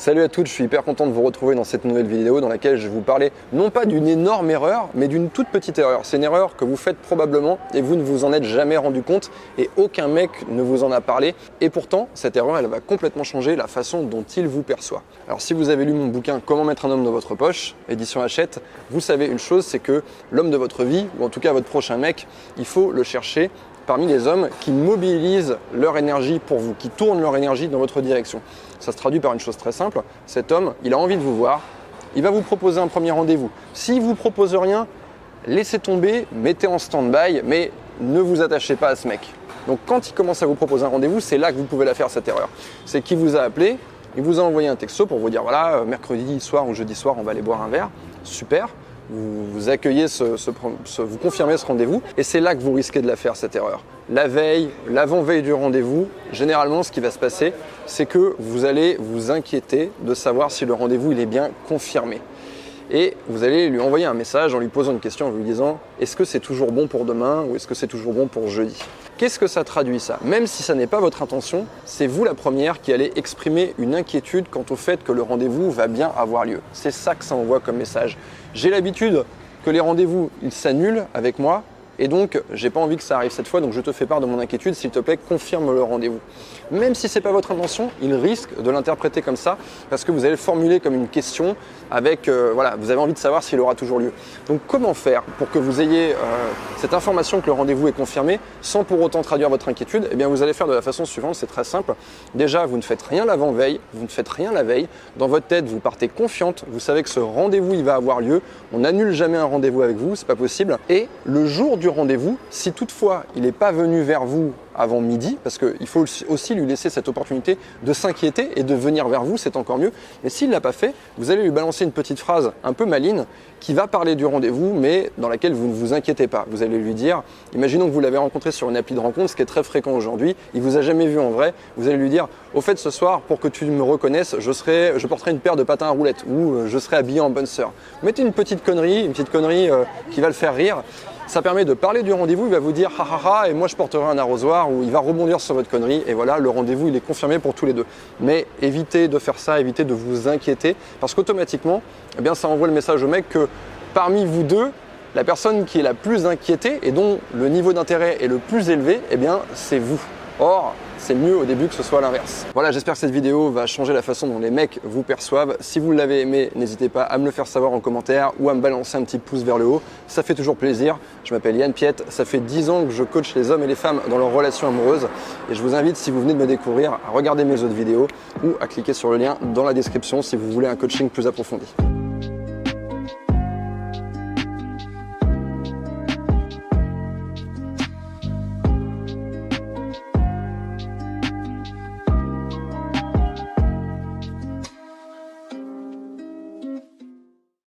Salut à toutes, je suis hyper content de vous retrouver dans cette nouvelle vidéo dans laquelle je vais vous parler non pas d'une énorme erreur, mais d'une toute petite erreur. C'est une erreur que vous faites probablement et vous ne vous en êtes jamais rendu compte et aucun mec ne vous en a parlé. Et pourtant, cette erreur, elle va complètement changer la façon dont il vous perçoit. Alors si vous avez lu mon bouquin Comment mettre un homme dans votre poche, édition Hachette, vous savez une chose, c'est que l'homme de votre vie, ou en tout cas votre prochain mec, il faut le chercher parmi les hommes qui mobilisent leur énergie pour vous, qui tournent leur énergie dans votre direction. Ça se traduit par une chose très simple, cet homme, il a envie de vous voir, il va vous proposer un premier rendez-vous. S'il vous propose rien, laissez tomber, mettez en stand-by, mais ne vous attachez pas à ce mec. Donc quand il commence à vous proposer un rendez-vous, c'est là que vous pouvez la faire cette erreur. C'est qu'il vous a appelé, il vous a envoyé un texto pour vous dire voilà, mercredi soir ou jeudi soir, on va aller boire un verre. Super vous, accueillez ce, vous confirmez ce rendez-vous, et c'est là que vous risquez de la faire cette erreur. La veille, l'avant-veille du rendez-vous, généralement ce qui va se passer, c'est que vous allez vous inquiéter de savoir si le rendez-vous est bien confirmé. Et vous allez lui envoyer un message en lui posant une question en lui disant est-ce que c'est toujours bon pour demain ou est-ce que c'est toujours bon pour jeudi? Qu'est-ce que ça traduit ça? Même si ça n'est pas votre intention, c'est vous la première qui allez exprimer une inquiétude quant au fait que le rendez-vous va bien avoir lieu. C'est ça que ça envoie comme message. J'ai l'habitude que les rendez-vous ils s'annulent avec moi et donc, j'ai pas envie que ça arrive cette fois, donc je te fais part de mon inquiétude. S'il te plaît, confirme le rendez-vous. Même si c'est pas votre intention, il risque de l'interpréter comme ça parce que vous allez le formuler comme une question avec, euh, voilà, vous avez envie de savoir s'il aura toujours lieu. Donc, comment faire pour que vous ayez euh, cette information que le rendez-vous est confirmé sans pour autant traduire votre inquiétude? Eh bien, vous allez faire de la façon suivante. C'est très simple. Déjà, vous ne faites rien l'avant-veille, vous ne faites rien la veille. Dans votre tête, vous partez confiante. Vous savez que ce rendez-vous, il va avoir lieu. On n'annule jamais un rendez-vous avec vous, c'est pas possible. Et le jour du rendez-vous, si toutefois il n'est pas venu vers vous avant midi, parce qu'il faut aussi lui laisser cette opportunité de s'inquiéter et de venir vers vous, c'est encore mieux. Mais s'il ne l'a pas fait, vous allez lui balancer une petite phrase un peu maline qui va parler du rendez-vous, mais dans laquelle vous ne vous inquiétez pas. Vous allez lui dire, imaginons que vous l'avez rencontré sur une appli de rencontre, ce qui est très fréquent aujourd'hui, il vous a jamais vu en vrai, vous allez lui dire, au fait ce soir, pour que tu me reconnaisses, je, serai, je porterai une paire de patins à roulettes ou euh, je serai habillé en bonne sœur. Mettez une petite connerie, une petite connerie euh, qui va le faire rire ça permet de parler du rendez-vous, il va vous dire ha ha et moi je porterai un arrosoir ou il va rebondir sur votre connerie et voilà, le rendez-vous il est confirmé pour tous les deux. Mais évitez de faire ça, évitez de vous inquiéter parce qu'automatiquement, eh ça envoie le message au mec que parmi vous deux, la personne qui est la plus inquiétée et dont le niveau d'intérêt est le plus élevé, eh c'est vous. Or, c'est mieux au début que ce soit l'inverse. Voilà, j'espère que cette vidéo va changer la façon dont les mecs vous perçoivent. Si vous l'avez aimé, n'hésitez pas à me le faire savoir en commentaire ou à me balancer un petit pouce vers le haut. Ça fait toujours plaisir. Je m'appelle Yann Piette, ça fait 10 ans que je coach les hommes et les femmes dans leurs relations amoureuses et je vous invite, si vous venez de me découvrir, à regarder mes autres vidéos ou à cliquer sur le lien dans la description si vous voulez un coaching plus approfondi.